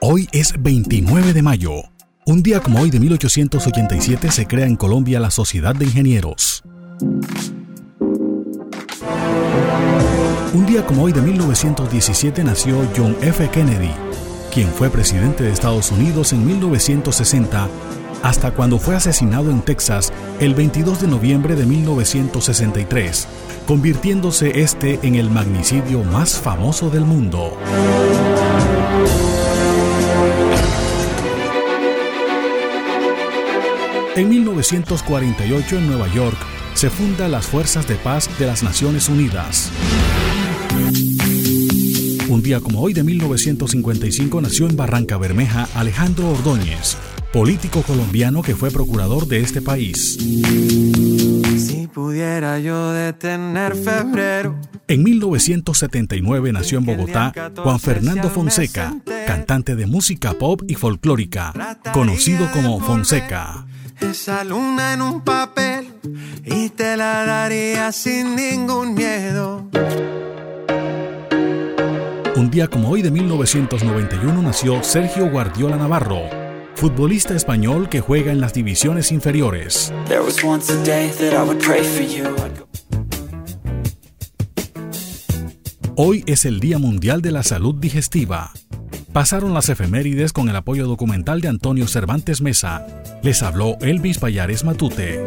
Hoy es 29 de mayo. Un día como hoy de 1887 se crea en Colombia la Sociedad de Ingenieros. Un día como hoy de 1917 nació John F. Kennedy, quien fue presidente de Estados Unidos en 1960 hasta cuando fue asesinado en Texas el 22 de noviembre de 1963, convirtiéndose este en el magnicidio más famoso del mundo. En 1948 en Nueva York se funda las Fuerzas de Paz de las Naciones Unidas. Un día como hoy de 1955 nació en Barranca Bermeja Alejandro Ordóñez, político colombiano que fue procurador de este país. Si pudiera yo detener febrero. En 1979 nació en Bogotá Juan Fernando Fonseca, cantante de música pop y folclórica, conocido como Fonseca. Esa luna en un papel y te la daría sin ningún miedo. Un día como hoy de 1991 nació Sergio Guardiola Navarro, futbolista español que juega en las divisiones inferiores. Hoy es el Día Mundial de la Salud Digestiva. Pasaron las efemérides con el apoyo documental de Antonio Cervantes Mesa. Les habló Elvis Payares Matute.